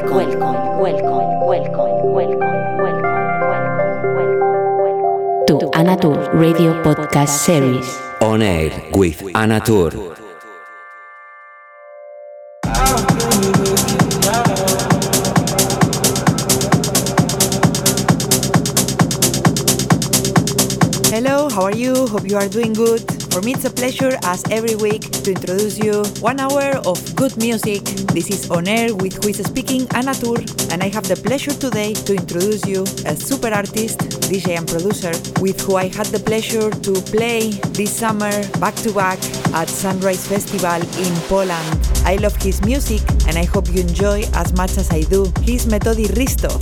welcome, welcome, welcome, welcome, welcome, welcome, welcome, to Anna Tur Radio Podcast Series. On air with Anna Tur. Hello, how are you? Hope you are doing good. For me, it's a pleasure, as every week, to introduce you one hour of good music. This is On Air with who is speaking, Anna Tur, and I have the pleasure today to introduce you a super artist, DJ and producer, with who I had the pleasure to play this summer back to back at Sunrise Festival in Poland. I love his music, and I hope you enjoy as much as I do. He's Metodi Hristov,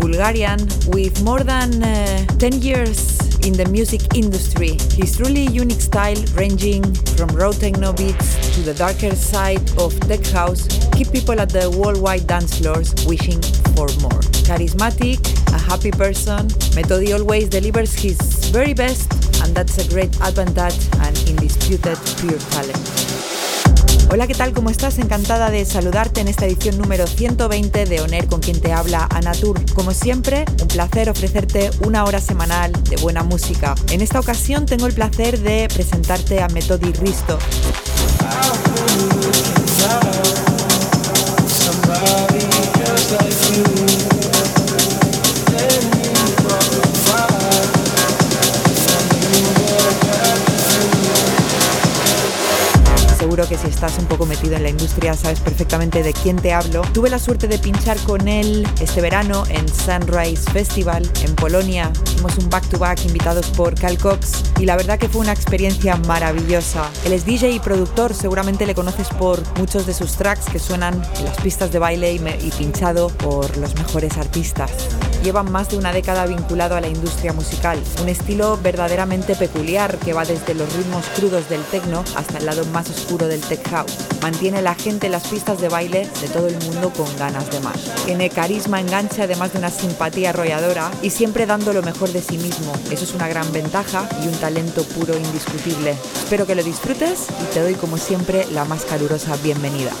Bulgarian, with more than uh, 10 years in the music industry. His truly unique style, ranging from raw techno beats to the darker side of tech house, keep people at the worldwide dance floors wishing for more. Charismatic, a happy person, Metodi always delivers his very best, and that's a great advantage and indisputed pure talent. Hola, ¿qué tal? ¿Cómo estás? Encantada de saludarte en esta edición número 120 de Oner con quien te habla Anatur. Como siempre, un placer ofrecerte una hora semanal de buena música. En esta ocasión tengo el placer de presentarte a Metodi Risto. Seguro que si estás un poco metido en la industria sabes perfectamente de quién te hablo. Tuve la suerte de pinchar con él este verano en Sunrise Festival en Polonia. Hicimos un back-to-back invitados por Cal Cox y la verdad que fue una experiencia maravillosa. Él es DJ y productor, seguramente le conoces por muchos de sus tracks que suenan en las pistas de baile y, y pinchado por los mejores artistas. Lleva más de una década vinculado a la industria musical, un estilo verdaderamente peculiar que va desde los ritmos crudos del techno hasta el lado más oscuro del tech house. Mantiene la gente en las pistas de baile de todo el mundo con ganas de más. Tiene carisma, enganche, además de una simpatía arrolladora y siempre dando lo mejor de sí mismo. Eso es una gran ventaja y un talento puro e indiscutible. Espero que lo disfrutes y te doy como siempre la más calurosa bienvenida.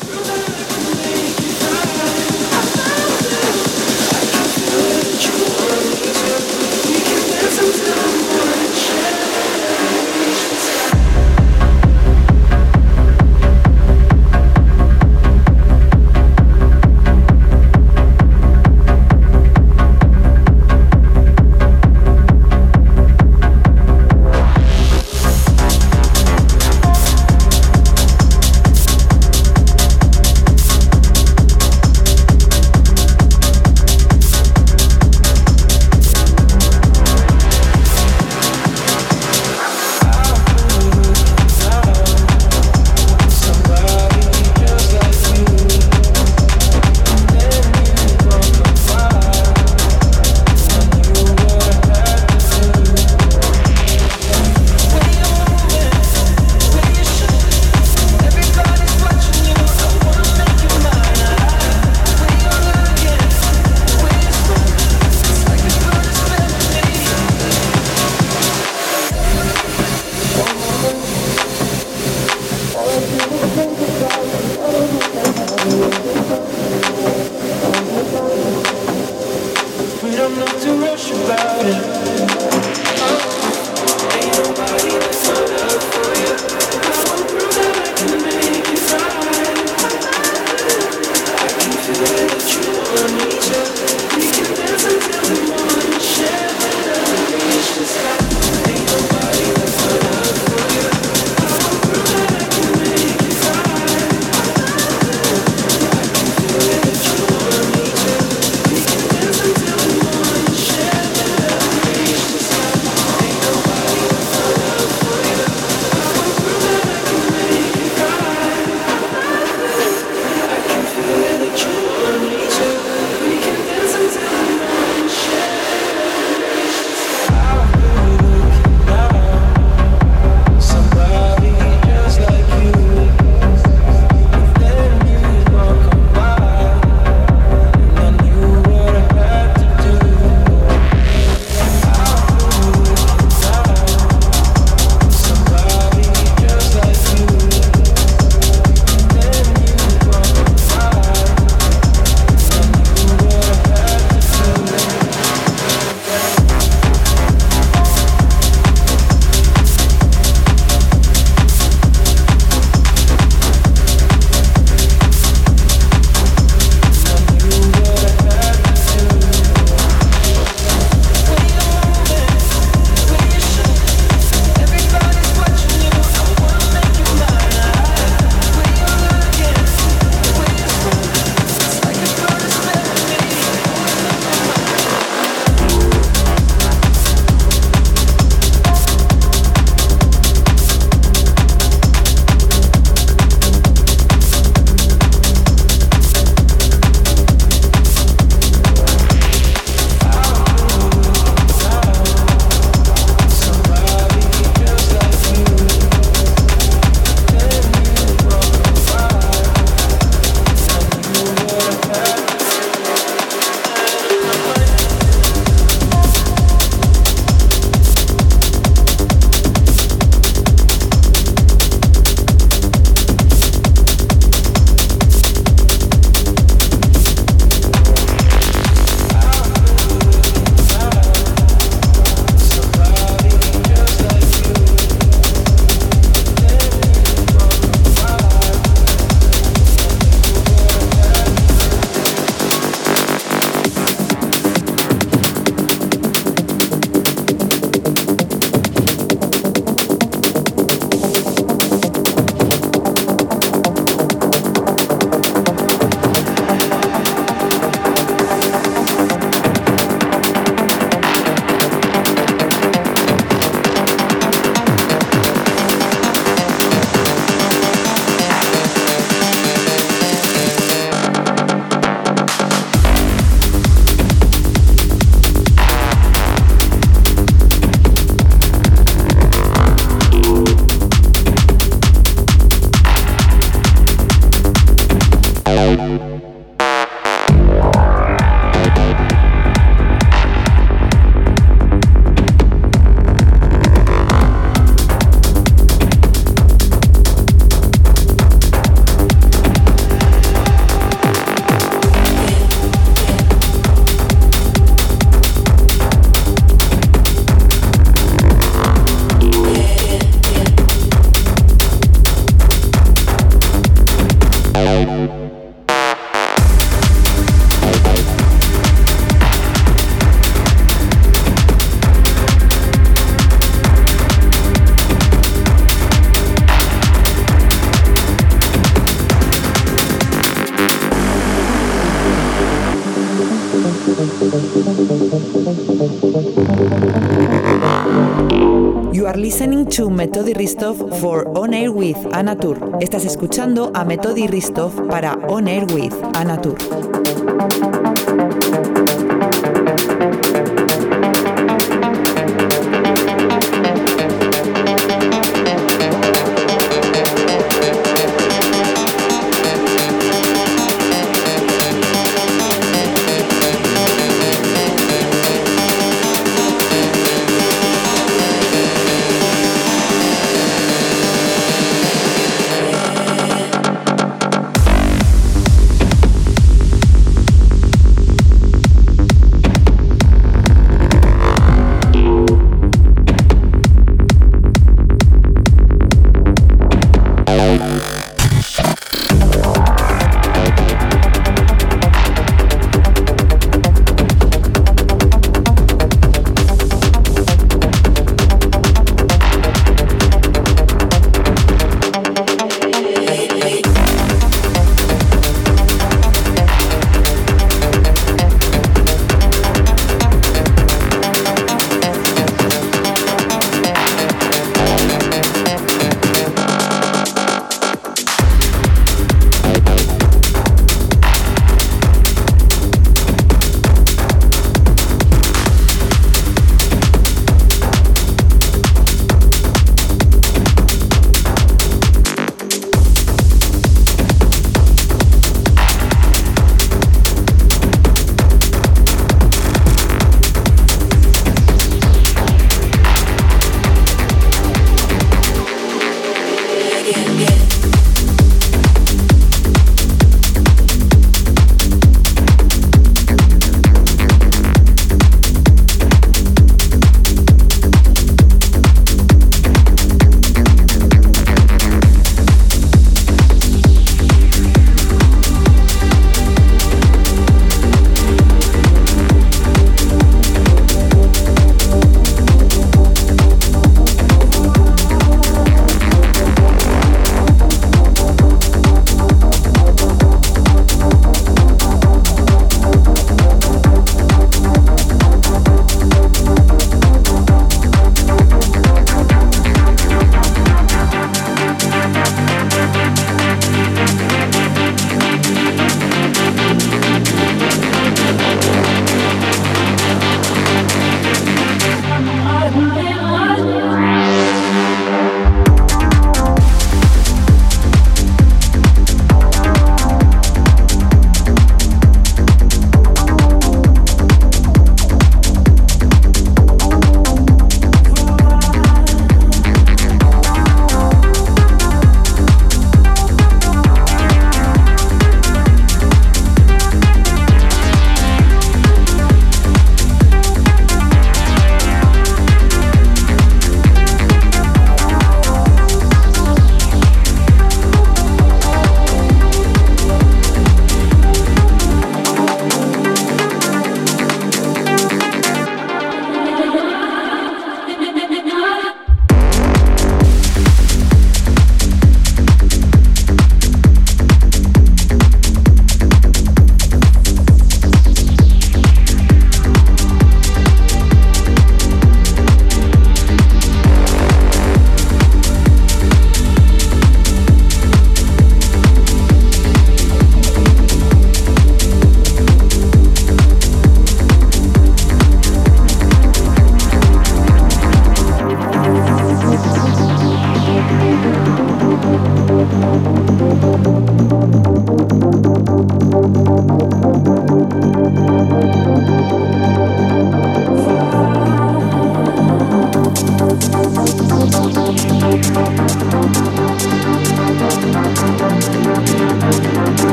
To Metodi Ristov for On Air with Anatur. Estás escuchando a Metodi Ristov para On Air with Anatur.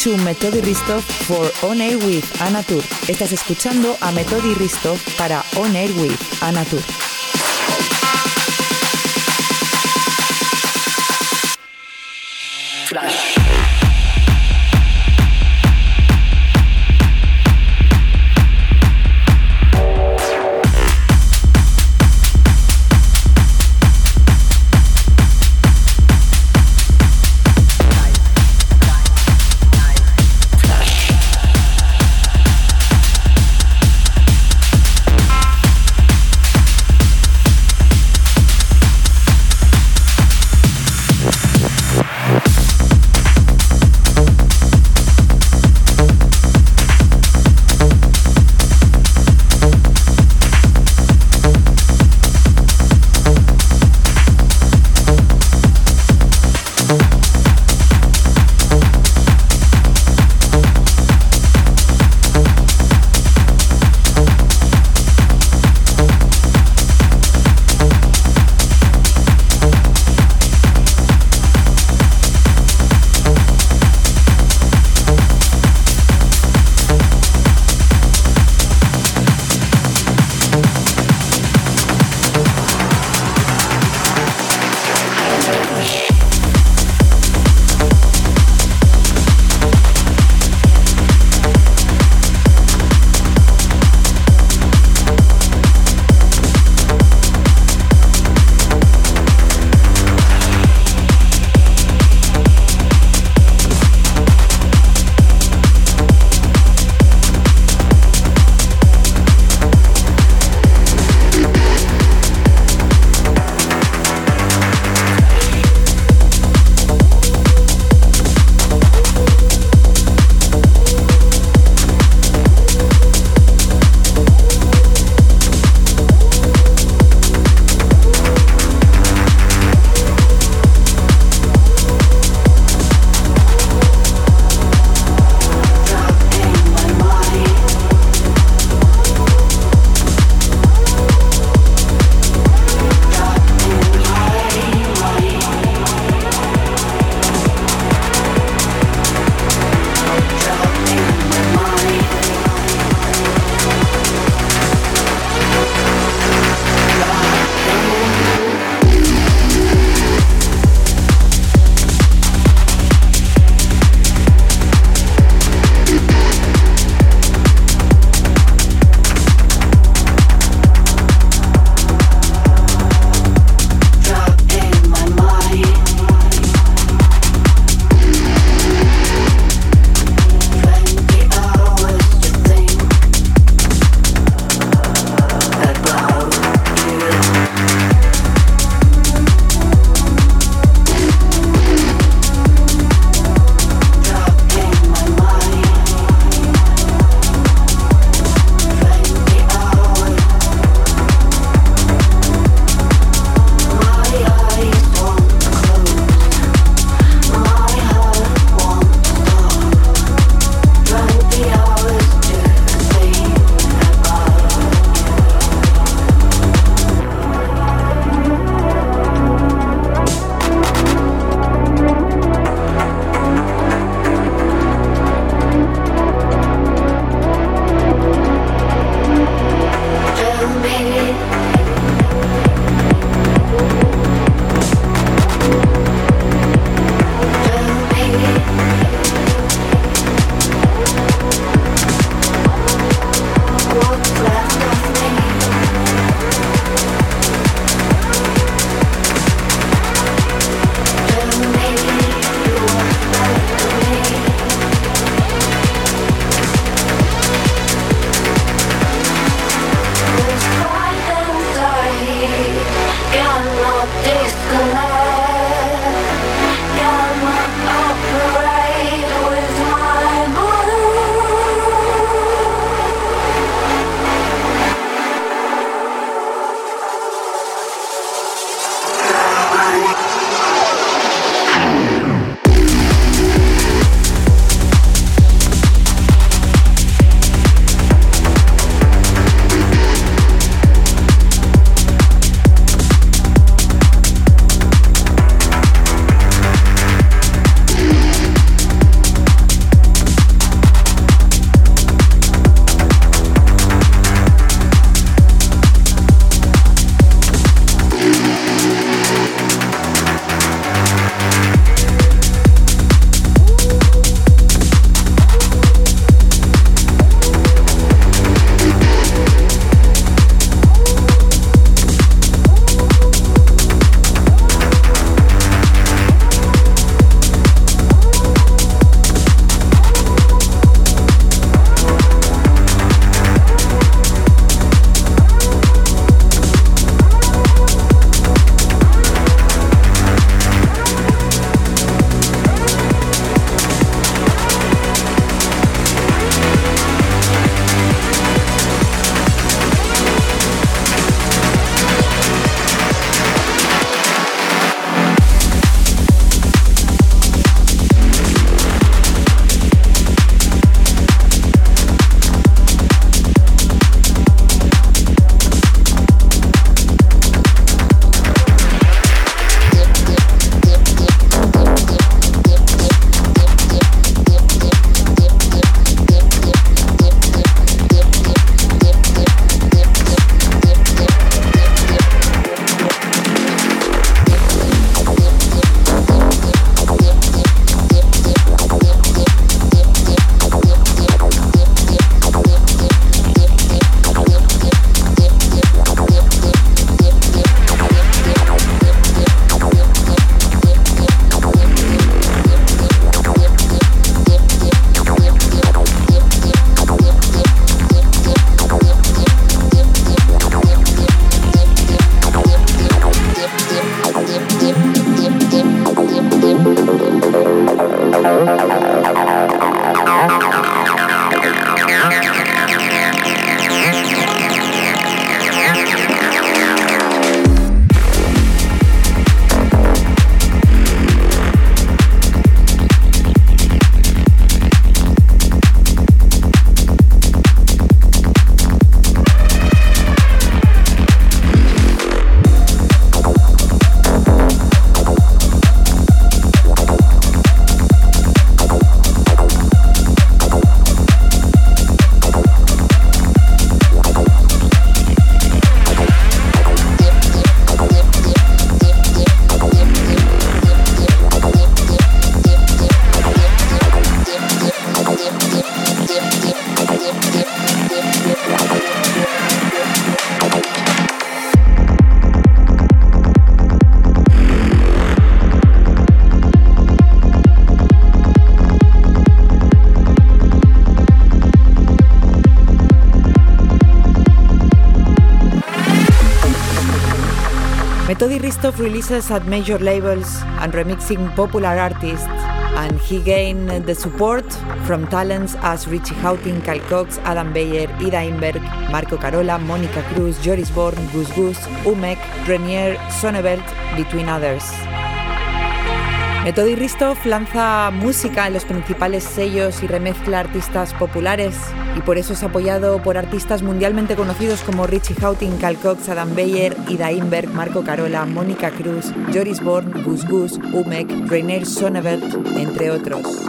To Metodi Ristov for On Air with Anatur. Estás escuchando a Metodi Ristov para On Air with Anatur. Flash. Hristov releases at major labels and remixing popular artists, and he gained the support from talents as Richie Hawtin, Carl Cox, Adam Beyer, Ida Engberg, Marco Carola, Monika Kruse, Joris Voorn, Gus Gus, Umek, Rainer, Sonneveld, between others. Metodi Ristoff lanza música en los principales sellos y remezcla artistas populares, y por eso es apoyado por artistas mundialmente conocidos como Richie Houghton, Cal Cox, Adam Beyer, Ida Inberg, Marco Carola, Mónica Cruz, Joris Born, Gus Gus, Umek, Rainer Sonneveld, entre otros.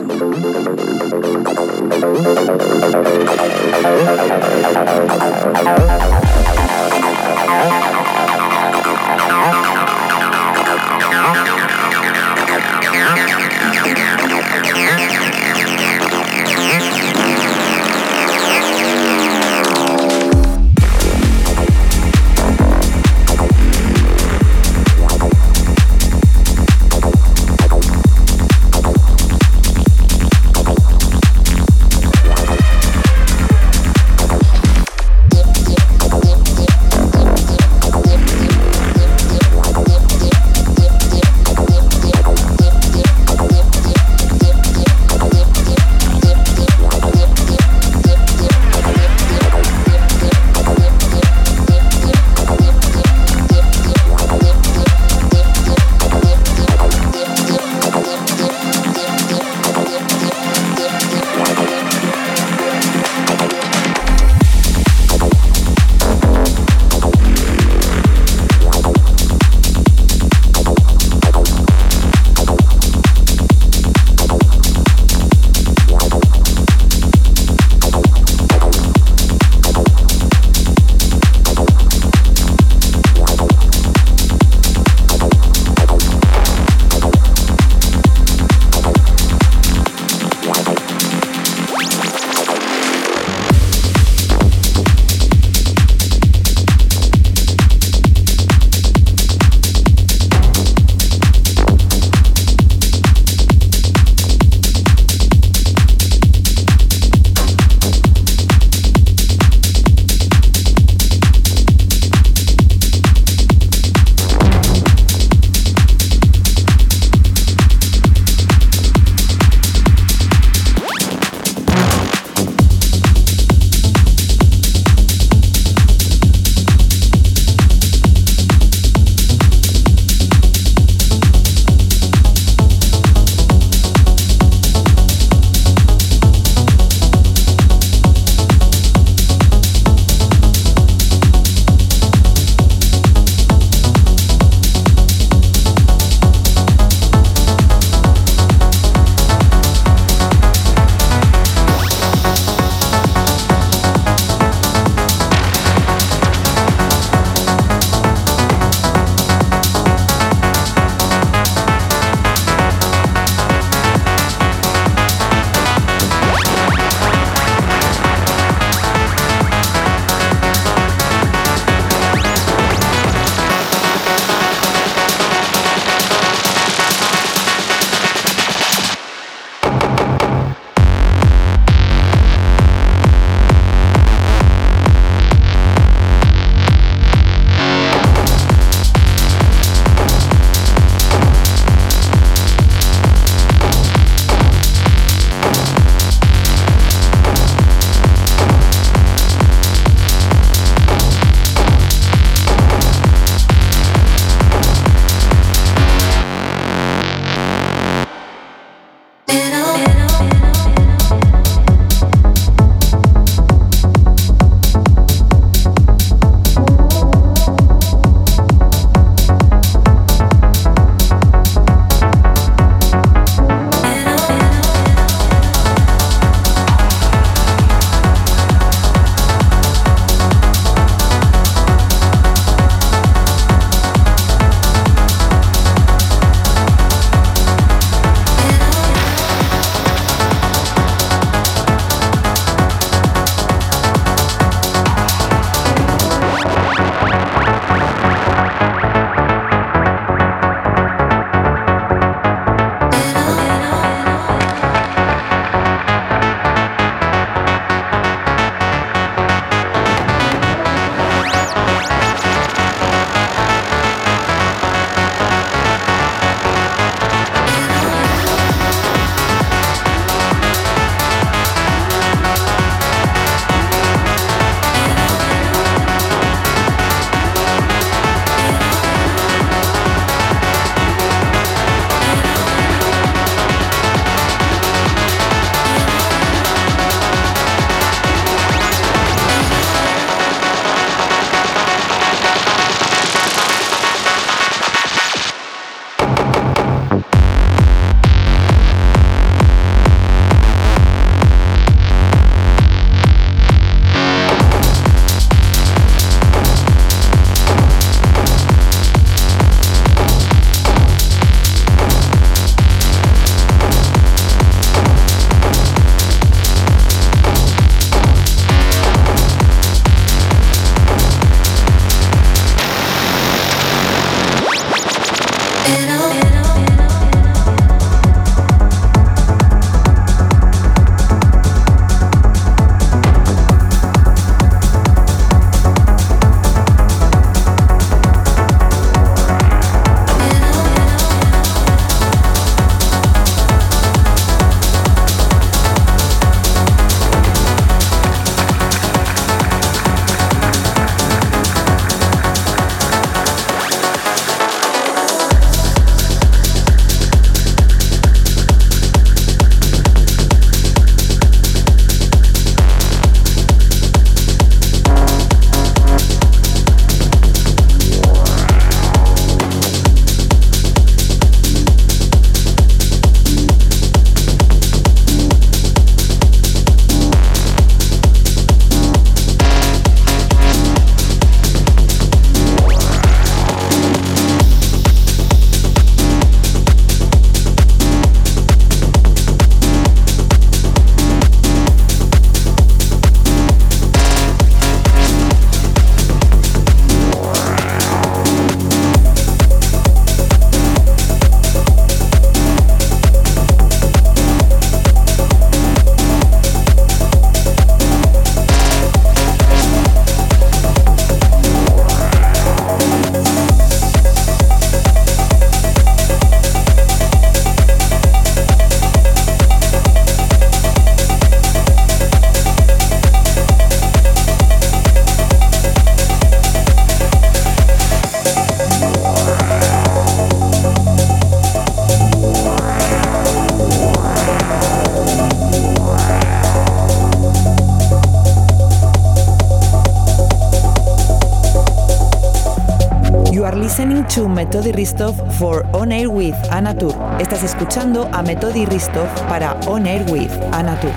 Metodi Ristov for On Air with Anatur. Estás escuchando a Metodi Ristov para On Air with Anatur.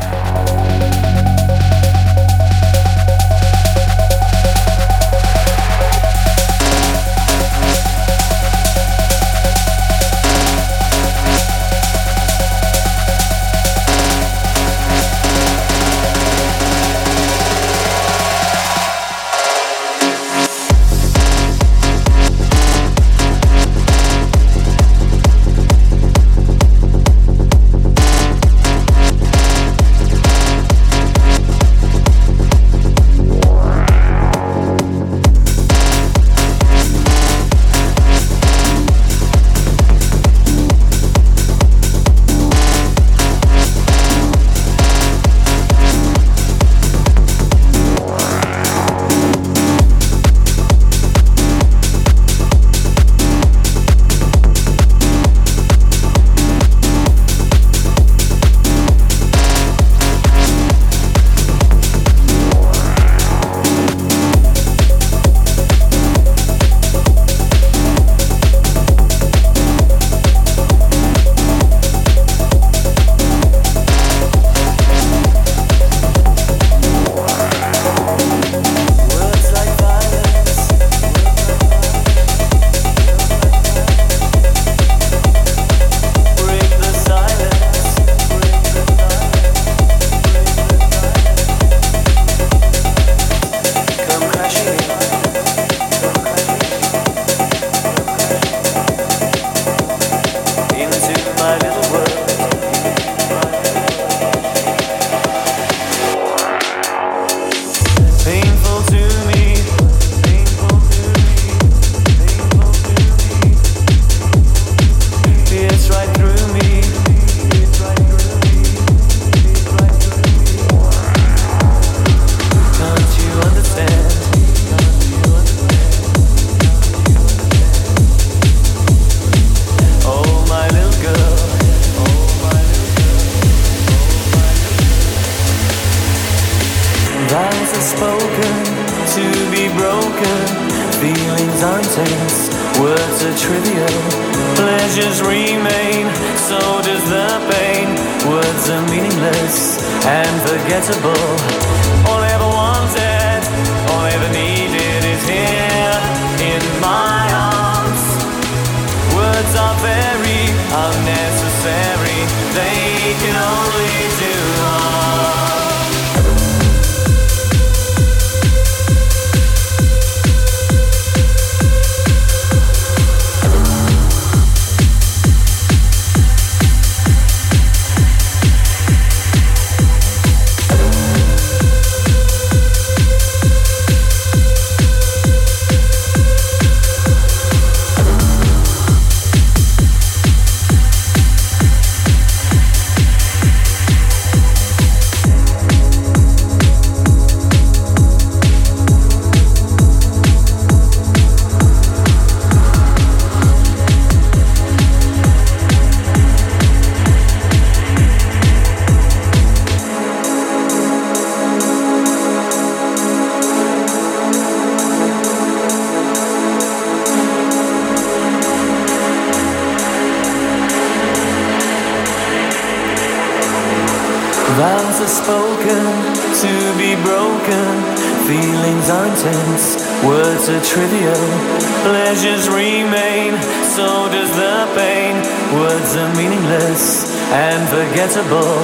Words are meaningless and forgettable.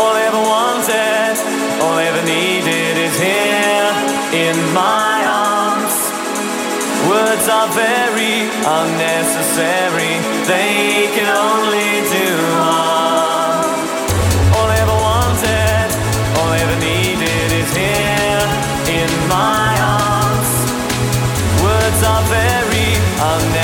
All I ever wanted, all I ever needed is here in my arms. Words are very unnecessary, they can only do harm. All I ever wanted, all I ever needed is here in my arms. Words are very unnecessary.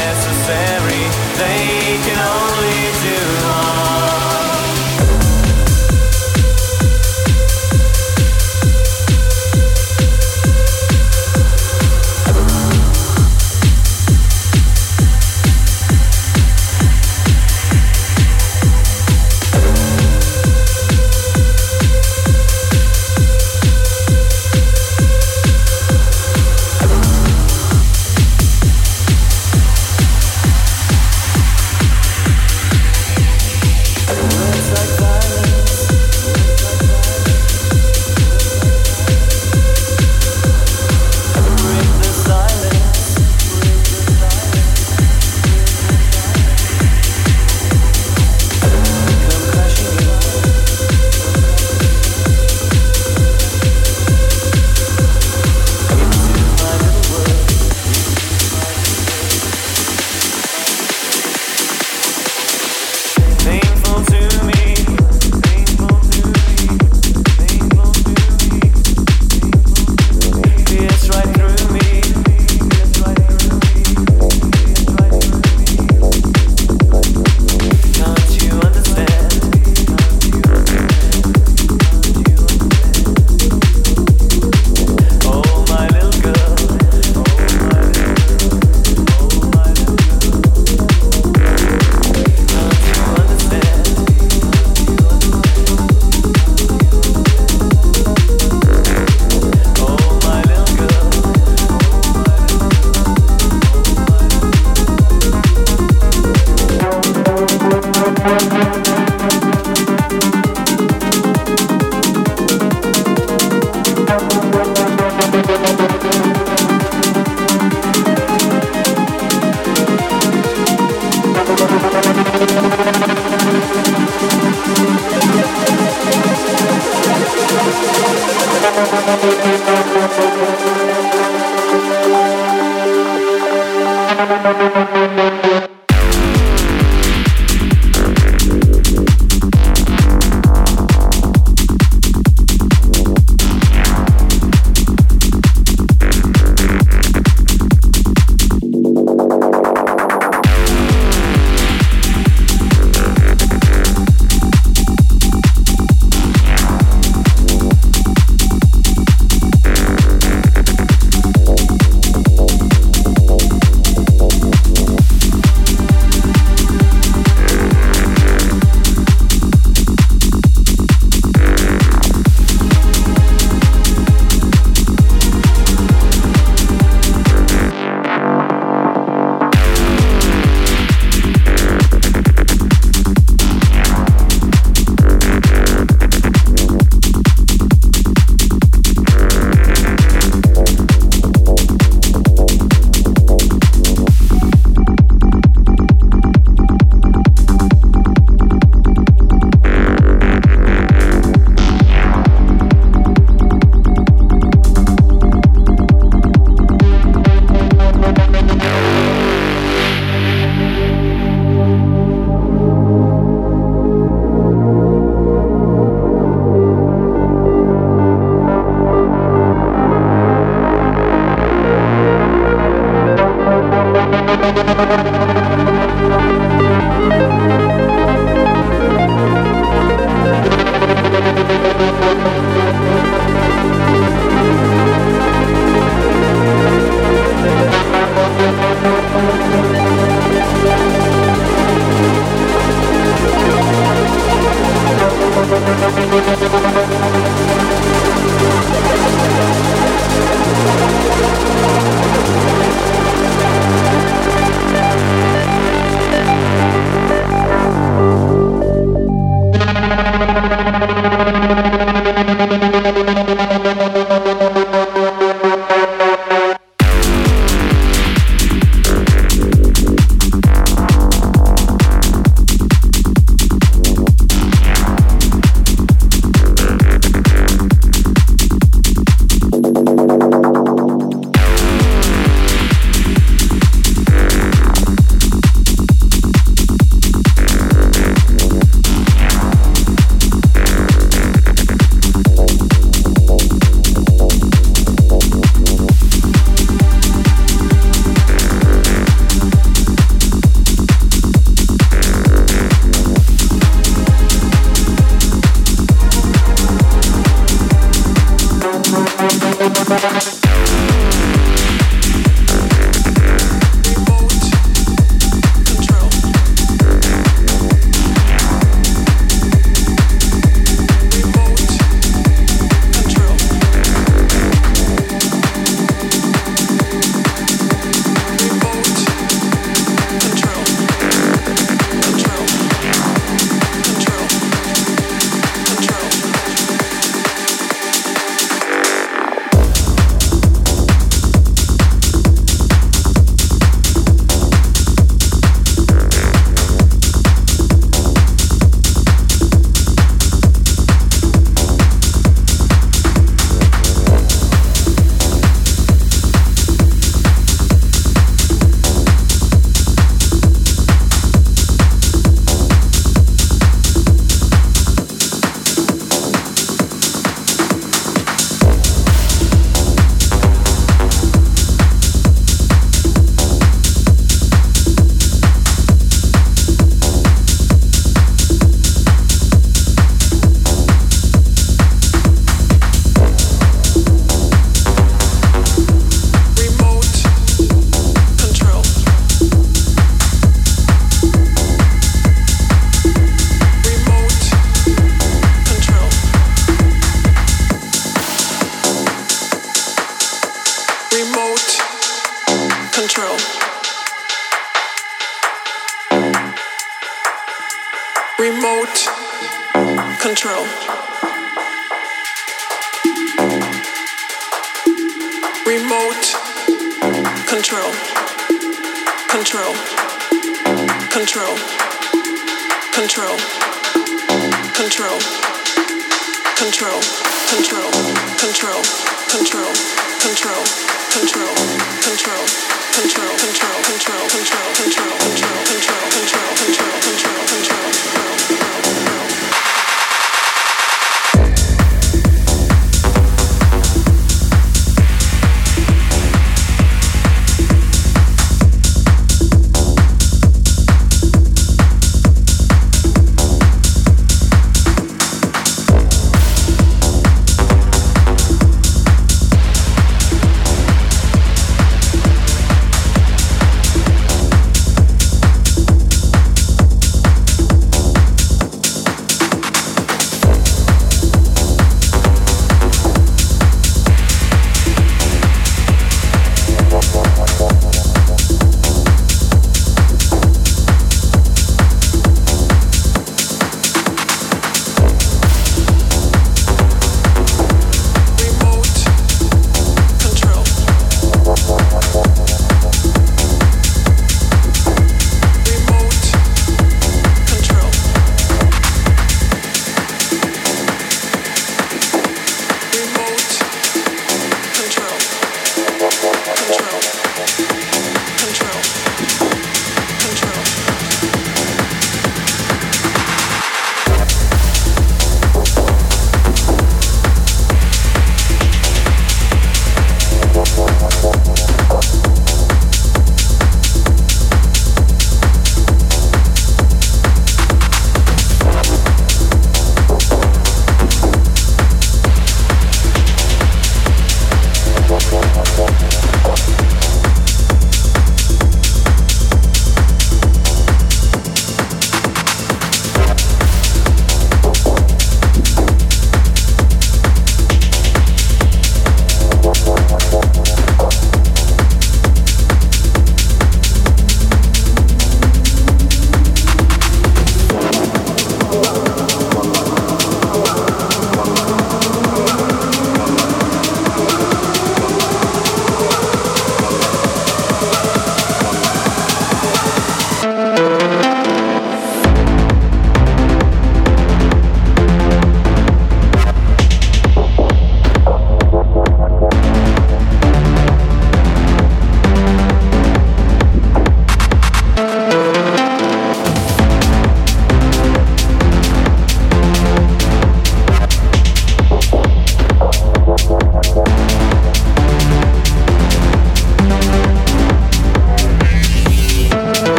Control, control,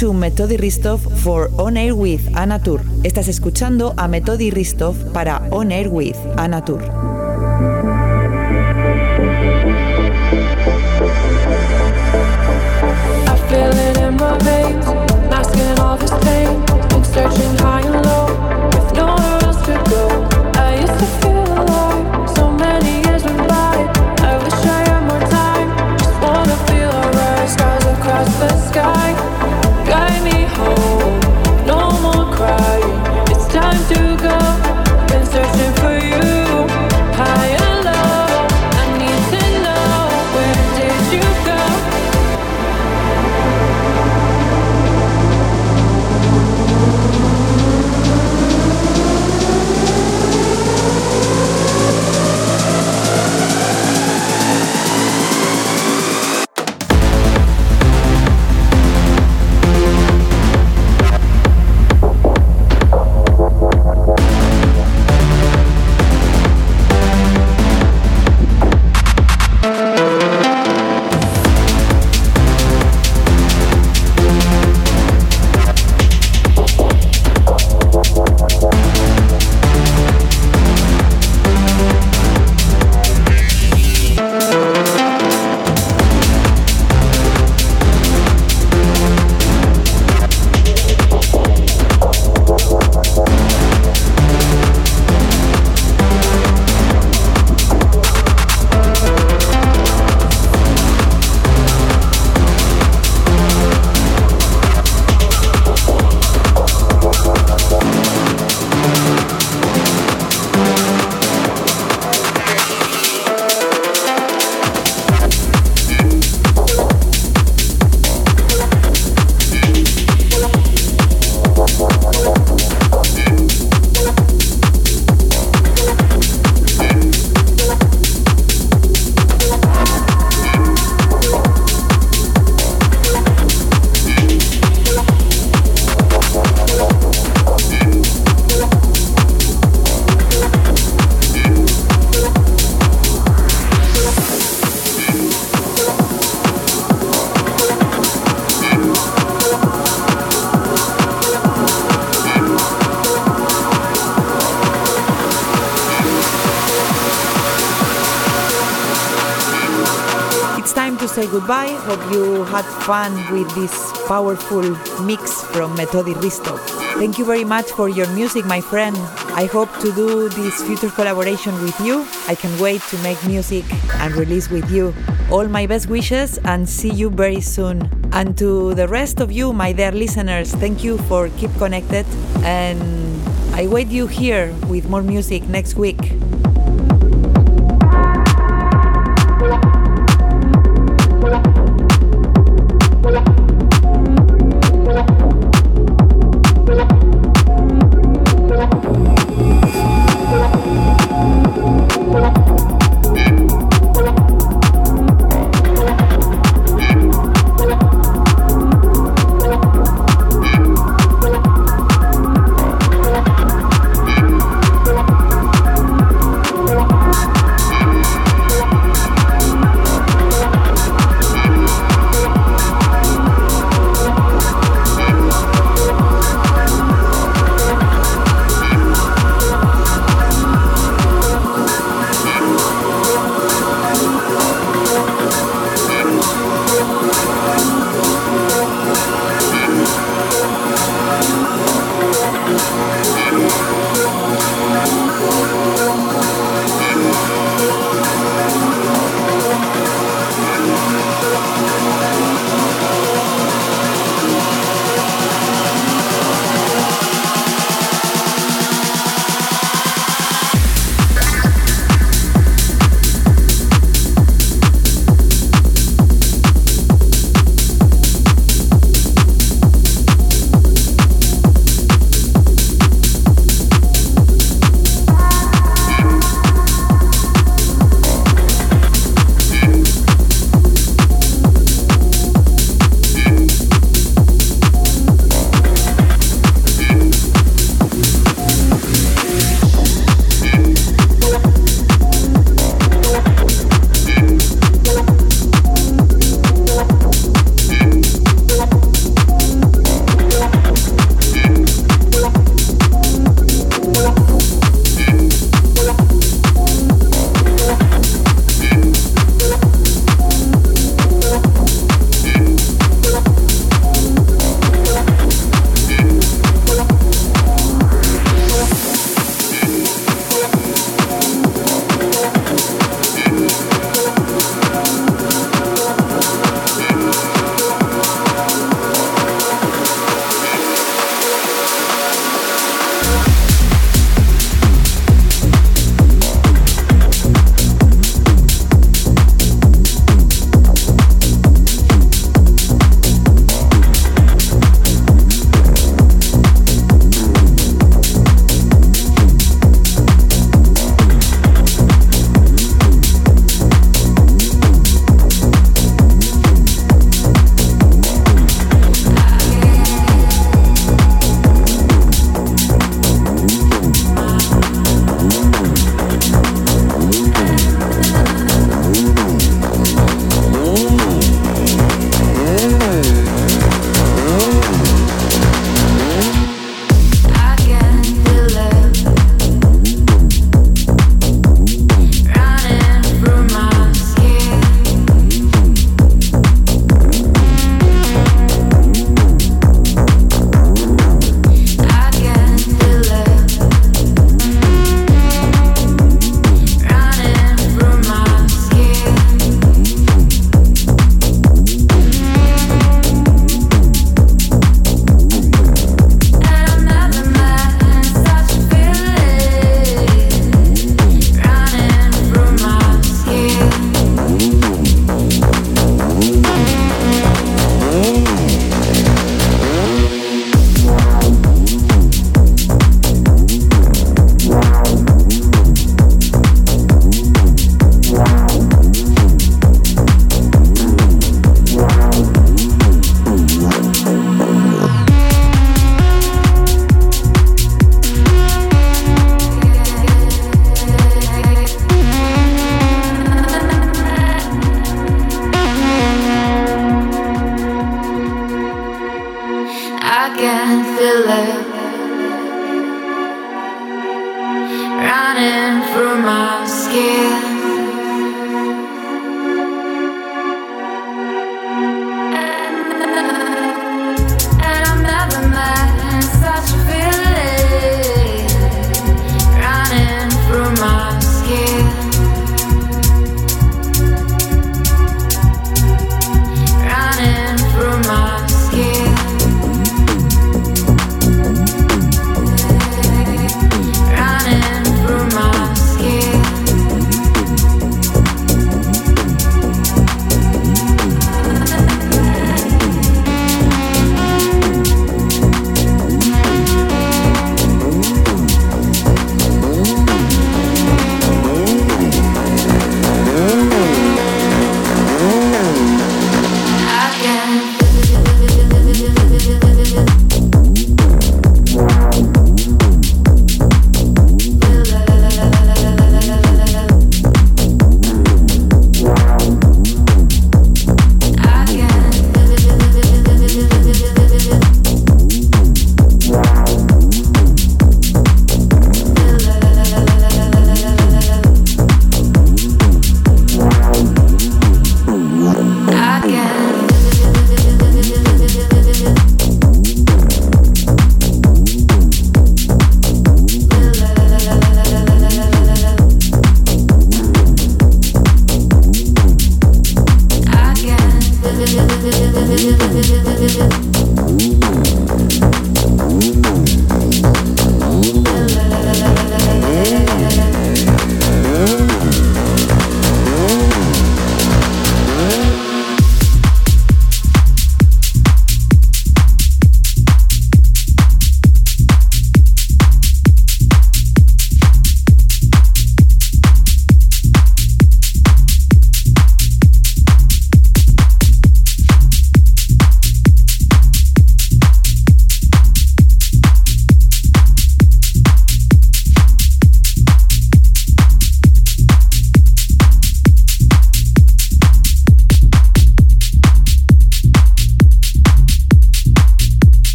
to Metodi Ristov for On Air with Anatur. Estás escuchando a Metodi Ristov para On Air with Anatur. Say goodbye. Hope you had fun with this powerful mix from Metodi Hristov. Thank you very much for your music, my friend. I hope to do this future collaboration with you. I can wait to make music and release with you. All my best wishes and see you very soon. And to the rest of you, my dear listeners, thank you for keep connected and I wait you here with more music next week.